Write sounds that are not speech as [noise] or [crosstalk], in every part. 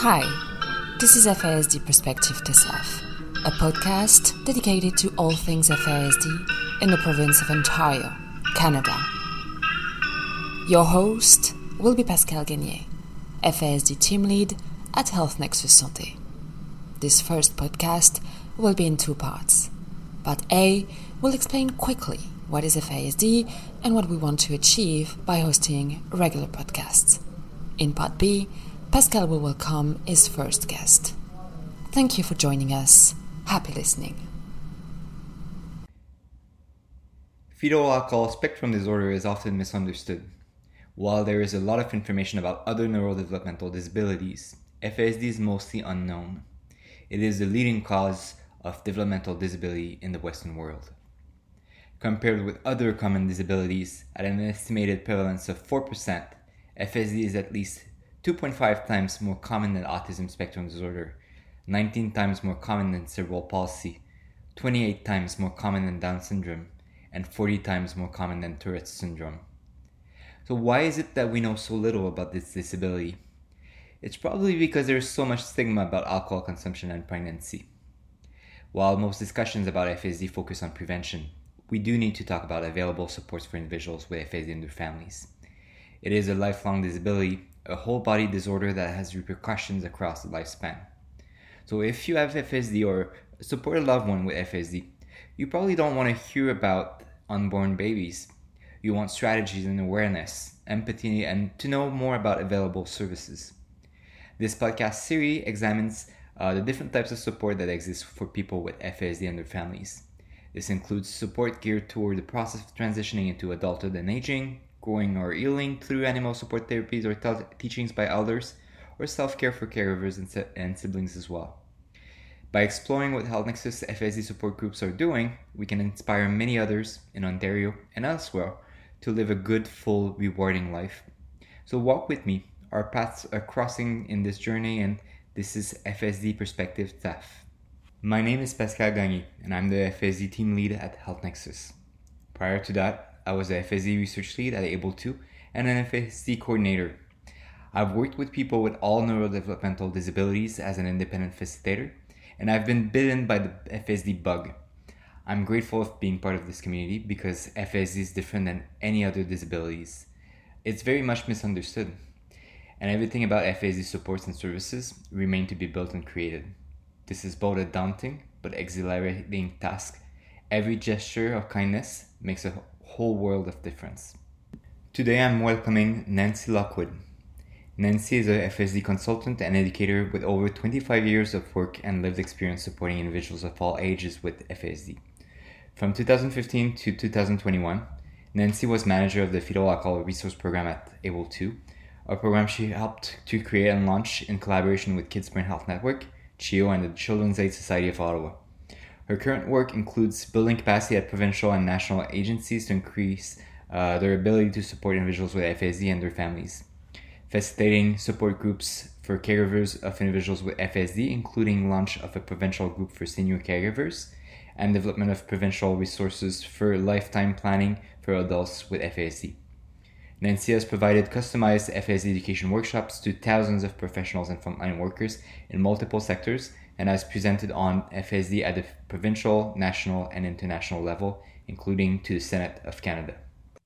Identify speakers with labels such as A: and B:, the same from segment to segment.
A: Hi, this is FASD Perspective TSAF, a podcast dedicated to all things FASD in the province of Ontario, Canada. Your host will be Pascal Gagné, FASD team lead at Health Nexus Santé. This first podcast will be in two parts. Part A will explain quickly what is FASD and what we want to achieve by hosting regular podcasts. In Part B, Pascal will welcome his first guest. Thank you for joining us. Happy listening.
B: Fetal alcohol spectrum disorder is often misunderstood. While there is a lot of information about other neurodevelopmental disabilities, FASD is mostly unknown. It is the leading cause of developmental disability in the Western world. Compared with other common disabilities, at an estimated prevalence of 4%, FSD is at least 2.5 times more common than autism spectrum disorder, 19 times more common than cerebral palsy, 28 times more common than Down syndrome, and 40 times more common than Tourette's syndrome. So, why is it that we know so little about this disability? It's probably because there's so much stigma about alcohol consumption and pregnancy. While most discussions about FSD focus on prevention, we do need to talk about available supports for individuals with FSD and their families. It is a lifelong disability, a whole body disorder that has repercussions across the lifespan. So if you have FSD or support a loved one with FSD, you probably don't want to hear about unborn babies. You want strategies and awareness, empathy, and to know more about available services. This podcast series examines uh, the different types of support that exist for people with FASD and their families. This includes support geared toward the process of transitioning into adulthood and aging, growing or healing through animal support therapies or teachings by elders, or self care for caregivers and, and siblings as well. By exploring what Health Nexus FASD support groups are doing, we can inspire many others in Ontario and elsewhere to live a good, full, rewarding life. So walk with me. Our paths are crossing in this journey, and this is FSD Perspective TSAF. My name is Pascal Gagné, and I'm the FSD team lead at Health Nexus. Prior to that, I was a FSD research lead at Able2 and an FSD coordinator. I've worked with people with all neurodevelopmental disabilities as an independent facilitator, and I've been bitten by the FSD bug. I'm grateful of being part of this community because FSD is different than any other disabilities. It's very much misunderstood and everything about FASD supports and services remain to be built and created. This is both a daunting but exhilarating task. Every gesture of kindness makes a whole world of difference. Today I'm welcoming Nancy Lockwood. Nancy is a FSD consultant and educator with over 25 years of work and lived experience supporting individuals of all ages with FSD. From 2015 to 2021, Nancy was manager of the Fetal Alcohol Resource Program at Able2 a program she helped to create and launch in collaboration with Kids Brain Health Network, CHEO, and the Children's Aid Society of Ottawa. Her current work includes building capacity at provincial and national agencies to increase uh, their ability to support individuals with FSD and their families, facilitating support groups for caregivers of individuals with FSD, including launch of a provincial group for senior caregivers, and development of provincial resources for lifetime planning for adults with FSD. Nancy has provided customized FS education workshops to thousands of professionals and frontline workers in multiple sectors and has presented on FASD at the provincial, national, and international level, including to the Senate of Canada.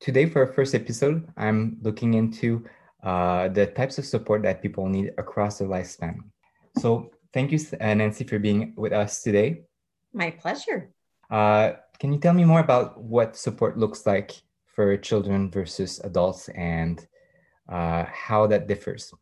B: Today, for our first episode, I'm looking into uh, the types of support that people need across the lifespan. So, thank you, uh, Nancy, for being with us today.
C: My pleasure.
B: Uh, can you tell me more about what support looks like for children versus adults and uh, how that differs?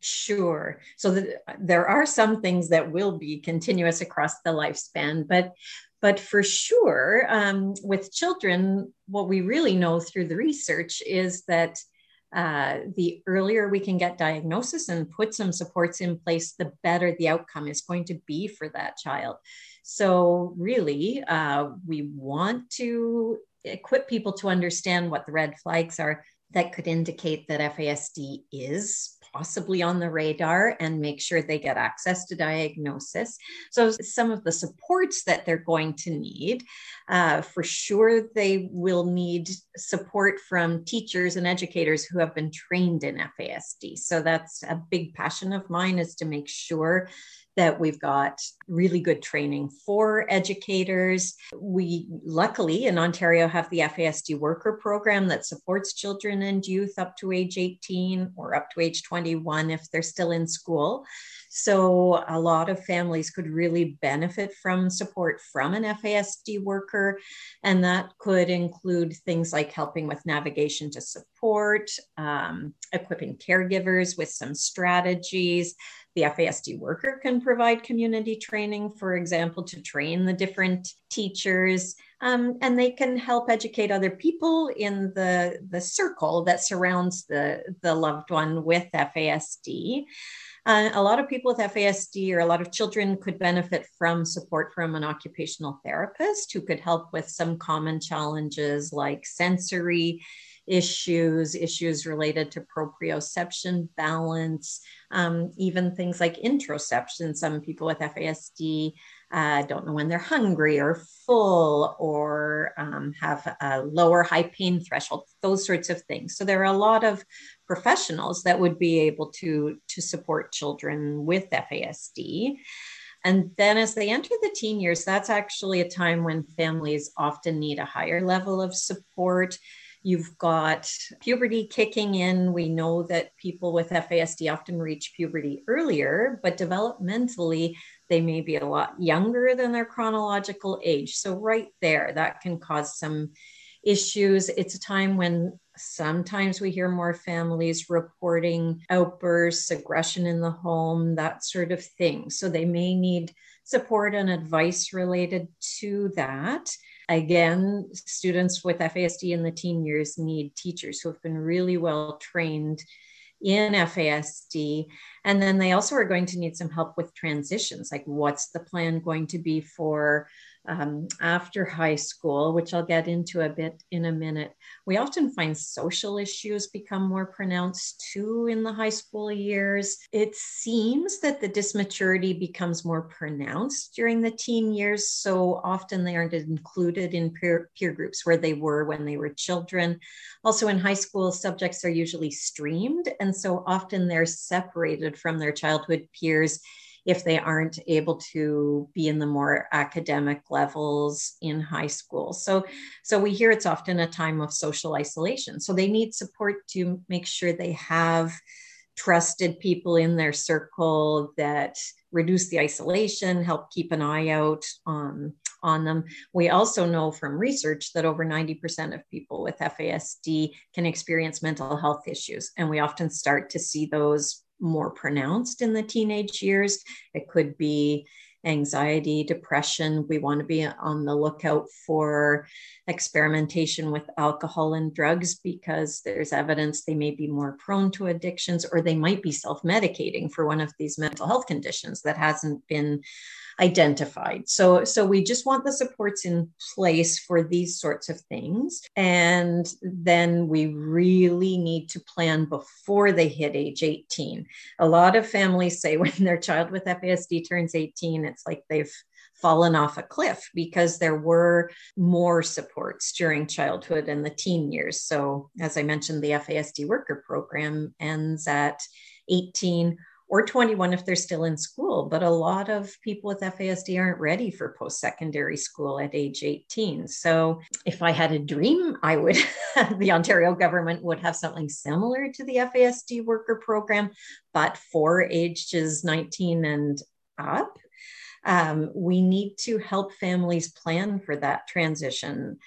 C: Sure. So the, there are some things that will be continuous across the lifespan, but but for sure, um, with children, what we really know through the research is that uh, the earlier we can get diagnosis and put some supports in place, the better the outcome is going to be for that child. So, really, uh, we want to equip people to understand what the red flags are that could indicate that FASD is possibly on the radar and make sure they get access to diagnosis. So, some of the supports that they're going to need, uh, for sure, they will need support from teachers and educators who have been trained in FASD. So, that's a big passion of mine is to make sure that we've got really good training for educators. We luckily in Ontario have the FASD worker program that supports children and youth up to age 18 or up to age 21 if they're still in school. So a lot of families could really benefit from support from an FASD worker. And that could include things like helping with navigation to support, um, equipping caregivers with some strategies, the FASD worker can provide community training, for example, to train the different teachers, um, and they can help educate other people in the, the circle that surrounds the, the loved one with FASD. Uh, a lot of people with FASD or a lot of children could benefit from support from an occupational therapist who could help with some common challenges like sensory issues, issues related to proprioception, balance, um, even things like interoception. Some people with FASD uh, don't know when they're hungry or full or um, have a lower high pain threshold, those sorts of things. So there are a lot of professionals that would be able to, to support children with FASD. And then as they enter the teen years, that's actually a time when families often need a higher level of support You've got puberty kicking in. We know that people with FASD often reach puberty earlier, but developmentally, they may be a lot younger than their chronological age. So, right there, that can cause some issues. It's a time when sometimes we hear more families reporting outbursts, aggression in the home, that sort of thing. So, they may need support and advice related to that. Again, students with FASD in the teen years need teachers who have been really well trained in FASD. And then they also are going to need some help with transitions, like what's the plan going to be for um, after high school, which I'll get into a bit in a minute, we often find social issues become more pronounced too in the high school years. It seems that the dysmaturity becomes more pronounced during the teen years. So often they aren't included in peer, peer groups where they were when they were children. Also, in high school, subjects are usually streamed. And so often they're separated from their childhood peers if they aren't able to be in the more academic levels in high school. So, so we hear it's often a time of social isolation. So they need support to make sure they have trusted people in their circle that reduce the isolation, help keep an eye out on, on them. We also know from research that over 90% of people with FASD can experience mental health issues. And we often start to see those more pronounced in the teenage years. It could be anxiety, depression. We want to be on the lookout for experimentation with alcohol and drugs because there's evidence they may be more prone to addictions or they might be self medicating for one of these mental health conditions that hasn't been identified. So, so we just want the supports in place for these sorts of things. And then we really need to plan before they hit age 18. A lot of families say [laughs] when their child with FASD turns 18, like they've fallen off a cliff because there were more supports during childhood and the teen years. So, as I mentioned, the FASD worker program ends at 18 or 21 if they're still in school. But a lot of people with FASD aren't ready for post secondary school at age 18. So if I had a dream, I would, [laughs] the Ontario government would have something similar to the FASD worker program, but for ages 19 and up. Um, we need to help families plan for that transition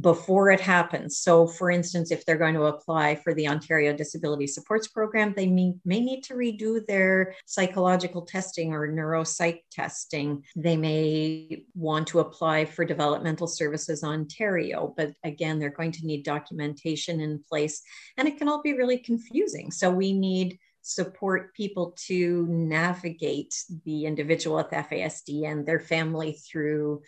C: before it happens. So, for instance, if they're going to apply for the Ontario Disability Supports Program, they may, may need to redo their psychological testing or neuropsych testing. They may want to apply for Developmental Services Ontario, but again, they're going to need documentation in place and it can all be really confusing. So, we need support people to navigate the individual with FASD and their family through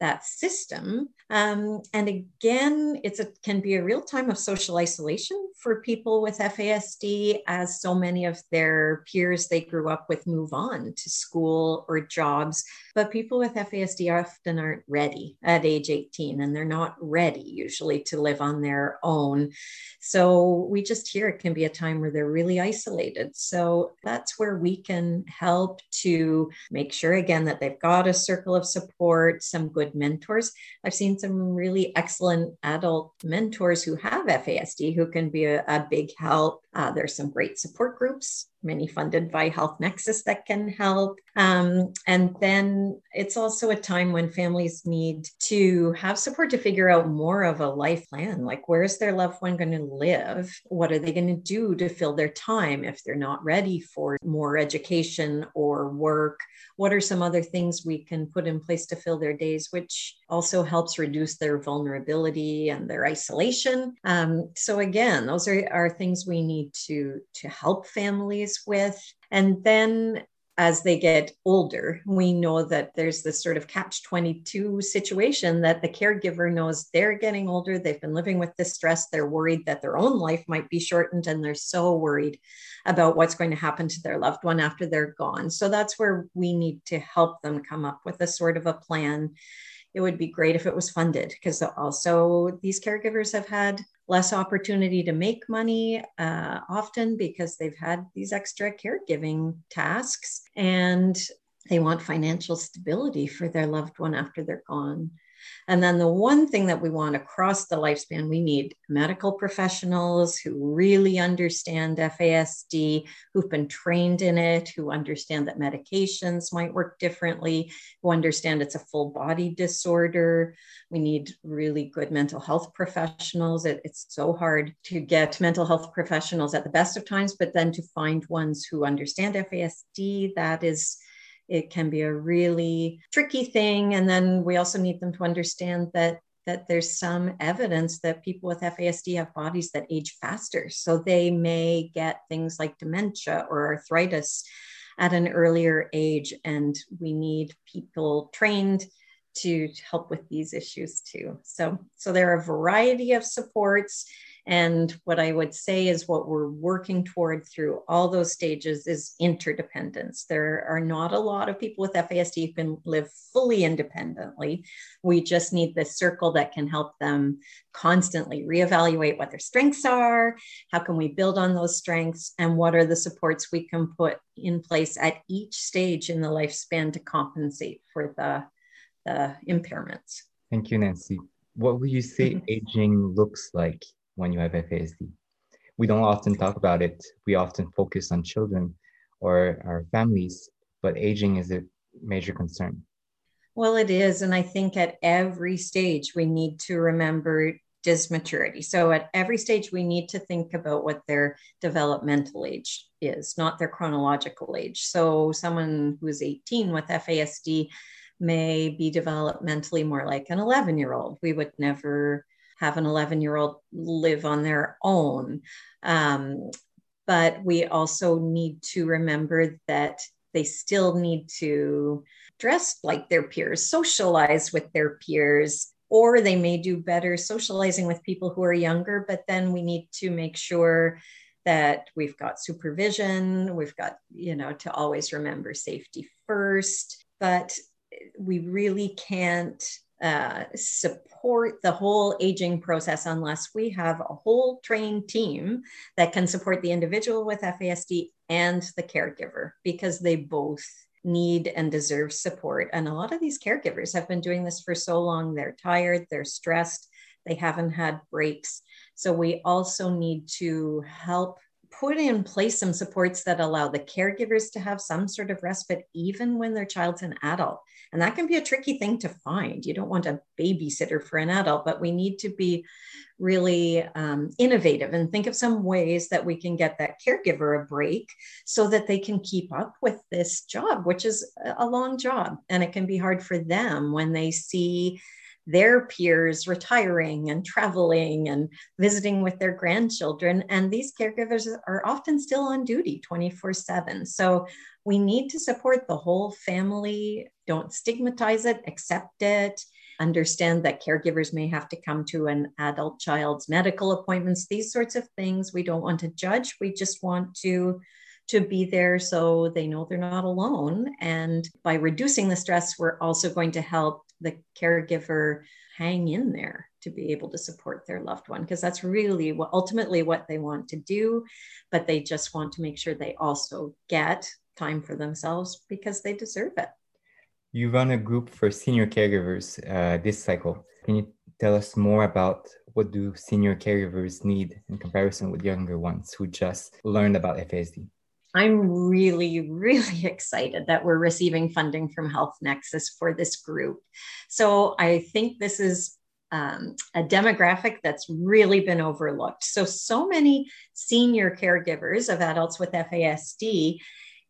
C: that system. Um, and again, it's a can be a real time of social isolation for people with FASD, as so many of their peers they grew up with move on to school or jobs. But people with FASD often aren't ready at age 18, and they're not ready usually to live on their own. So we just hear it can be a time where they're really isolated. So that's where we can help to make sure again that they've got a circle of support, some good mentors. I've seen some really excellent adult mentors who have FASD who can be a, a big help. Uh, there's some great support groups many funded by Health Nexus that can help. Um, and then it's also a time when families need to have support to figure out more of a life plan like, where is their loved one going to live? What are they going to do to fill their time if they're not ready for more education or work? What are some other things we can put in place to fill their days, which also helps reduce their vulnerability and their isolation? Um, so, again, those are, are things we need to, to help families with. And then as they get older, we know that there's this sort of catch 22 situation that the caregiver knows they're getting older. They've been living with this stress. They're worried that their own life might be shortened, and they're so worried about what's going to happen to their loved one after they're gone. So that's where we need to help them come up with a sort of a plan it would be great if it was funded because also these caregivers have had less opportunity to make money uh, often because they've had these extra caregiving tasks and they want financial stability for their loved one after they're gone. And then the one thing that we want across the lifespan, we need medical professionals who really understand FASD, who've been trained in it, who understand that medications might work differently, who understand it's a full body disorder. We need really good mental health professionals. It, it's so hard to get mental health professionals at the best of times, but then to find ones who understand FASD, that is it can be a really tricky thing. And then we also need them to understand that that there's some evidence that people with FASD have bodies that age faster. So they may get things like dementia or arthritis at an earlier age. And we need people trained to help with these issues too. So, so there are a variety of supports and what I would say is what we're working toward through all those stages is interdependence. There are not a lot of people with FASD who can live fully independently. We just need this circle that can help them constantly reevaluate what their strengths are, how can we build on those strengths, and what are the supports we can put in place at each stage in the lifespan to compensate for the, the impairments.
D: Thank you, Nancy. What would you say mm-hmm. aging looks like when you have FASD. We don't often talk about it. We often focus on children or our families, but aging is a major concern.
C: Well, it is. And I think at every stage, we need to remember dysmaturity. So at every stage, we need to think about what their developmental age is, not their chronological age. So someone who's 18 with FASD may be developmentally more like an 11 year old. We would never have an 11 year old live on their own. Um, but we also need to remember that they still need to dress like their peers, socialize with their peers, or they may do better socializing with people who are younger. But then we need to make sure that we've got supervision, we've got, you know, to always remember safety first. But we really can't uh, support the whole aging process unless we have a whole trained team that can support the individual with FASD and the caregiver because they both need and deserve support. And a lot of these caregivers have been doing this for so long, they're tired, they're stressed, they haven't had breaks. So we also need to help put in place some supports that allow the caregivers to have some sort of respite, even when their child's an adult. And that can be a tricky thing to find. You don't want a babysitter for an adult, but we need to be really um, innovative and think of some ways that we can get that caregiver a break so that they can keep up with this job, which is a long job. And it can be hard for them when they see their peers retiring and traveling and visiting with their grandchildren. And these caregivers are often still on duty 24 7. So we need to support the whole family. Don't stigmatize it, accept it. Understand that caregivers may have to come to an adult child's medical appointments, these sorts of things. We don't want to judge. We just want to to be there so they know they're not alone. And by reducing the stress, we're also going to help the caregiver hang in there to be able to support their loved one because that's really what ultimately what they want to do but they just want to make sure they also get time for themselves because they deserve it.
D: You run a group for senior caregivers uh, this cycle. Can you tell us more about what do senior caregivers need in comparison with younger ones who just learned about fasd
C: I'm really, really [laughs] excited that we're receiving funding from Health Nexus for this group. So I think this is um, a demographic that's really been overlooked. So, so many senior caregivers of adults with FASD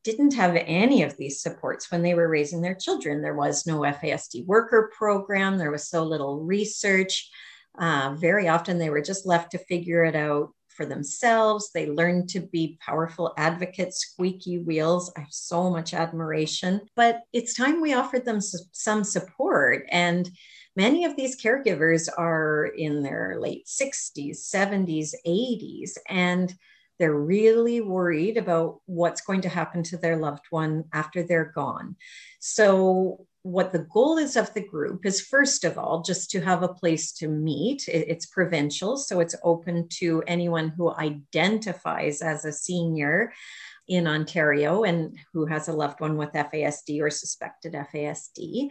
C: didn't have any of these supports when they were raising their children. There was no FASD worker program, there was so little research. Uh, very often they were just left to figure it out for themselves. They learn to be powerful advocates, squeaky wheels. I have so much admiration, but it's time we offered them some support. And many of these caregivers are in their late 60s, 70s, 80s, and they're really worried about what's going to happen to their loved one after they're gone. So, what the goal is of the group is first of all just to have a place to meet. It's provincial so it's open to anyone who identifies as a senior in ontario and who has a loved one with fasd or suspected fasd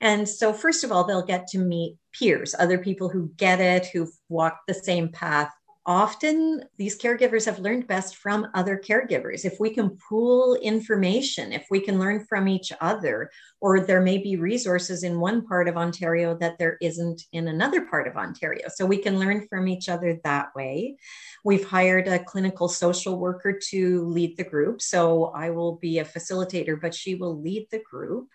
C: and so first of all they'll get to meet peers other people who get it who've walked the same path often these caregivers have learned best from other caregivers. If we can pool information, if we can learn from each other, or there may be resources in one part of Ontario that there isn't in another part of Ontario. So we can learn from each other that way. We've hired a clinical social worker to lead the group. So I will be a facilitator, but she will lead the group.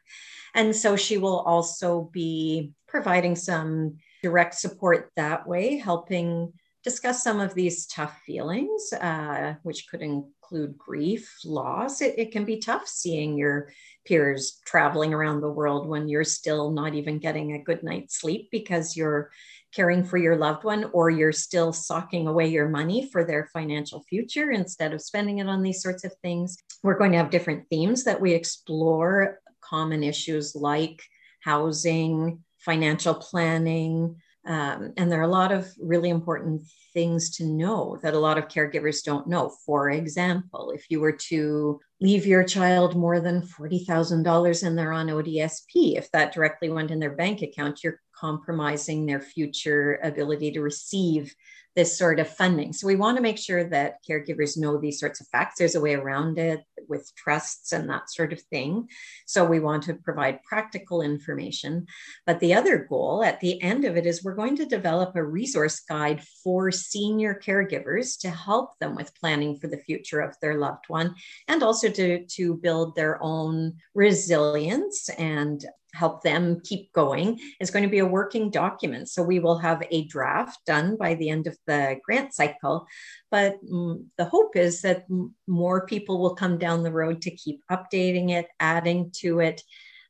C: And so she will also be providing some direct support that way, helping discuss some of these tough feelings, uh, which could include grief, loss. It, it, can be tough seeing your peers traveling around the world when you're still not even getting a good night's sleep because you're caring for your loved one or you're still socking away your money for their financial future instead of spending it on these sorts of things. We're going to have different themes that we explore common issues like housing, financial planning, um, and there are a lot of really important things to know that a lot of caregivers don't know. For example, if you were to leave your child more than $40,000 and they're on ODSP, if that directly went in their bank account, you're compromising their future ability to receive this sort of funding. So we want to make sure that caregivers know these sorts of facts. There's a way around it with trusts and that sort of thing. So we want to provide practical information. But the other goal at the end of it is we're going to develop a resource guide for senior caregivers to help them with planning for the future of their loved one and also to, to build their own resilience and help them keep going is going to be a working document. So we will have a draft done by the end of the grant cycle. But mm, the hope is that more people will come down the road to keep updating it, adding to it.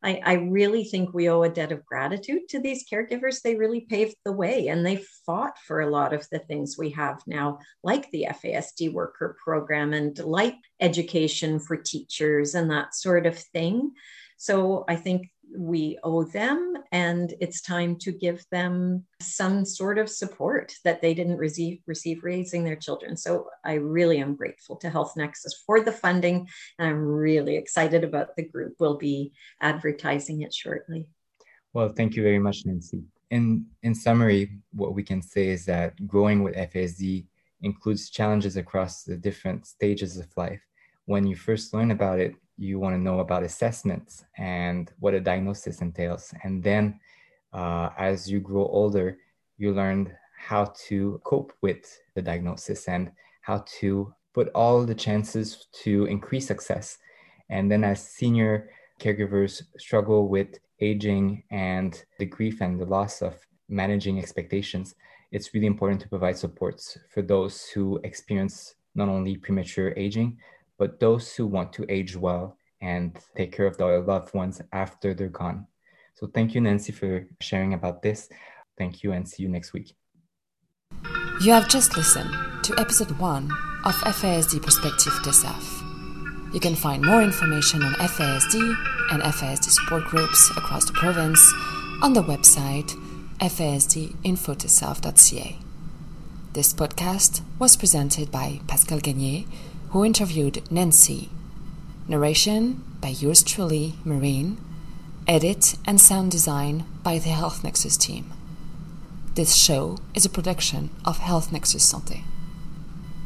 C: I, I really think we owe a debt of gratitude to these caregivers. They really paved the way and they fought for a lot of the things we have now, like the FASD worker program and like education for teachers and that sort of thing. So I think we owe them and it's time to give them some sort of support that they didn't receive receive raising their children. So i really am grateful to health nexus for the funding and i'm really excited about the group we'll be advertising it shortly.
D: Well thank you very much nancy. In in summary what we can say is that growing with fasd includes challenges across the different stages of life. When you first learn about it you want to know about assessments and what a diagnosis entails. And then uh, as you grow older, you learn how to cope with the diagnosis and how to put all the chances to increase success. And then as senior
B: caregivers struggle with aging and the grief and the loss of managing expectations, it's really important to provide supports for those who experience not only premature aging, but those who want to age well and take care of their loved ones after they're gone. So thank you, Nancy, for sharing about this. Thank you and see you next week.
A: You have just listened to episode one of FASD Perspective TSAF. You can find more information on FASD and FASD support groups across the province on the website fasdinfotesaf.ca. This podcast was presented by Pascal Gagné, who interviewed Nancy. Narration by yours truly, Marine. Edit and sound design by the Health Nexus team. This show is a production of Health Nexus Santé.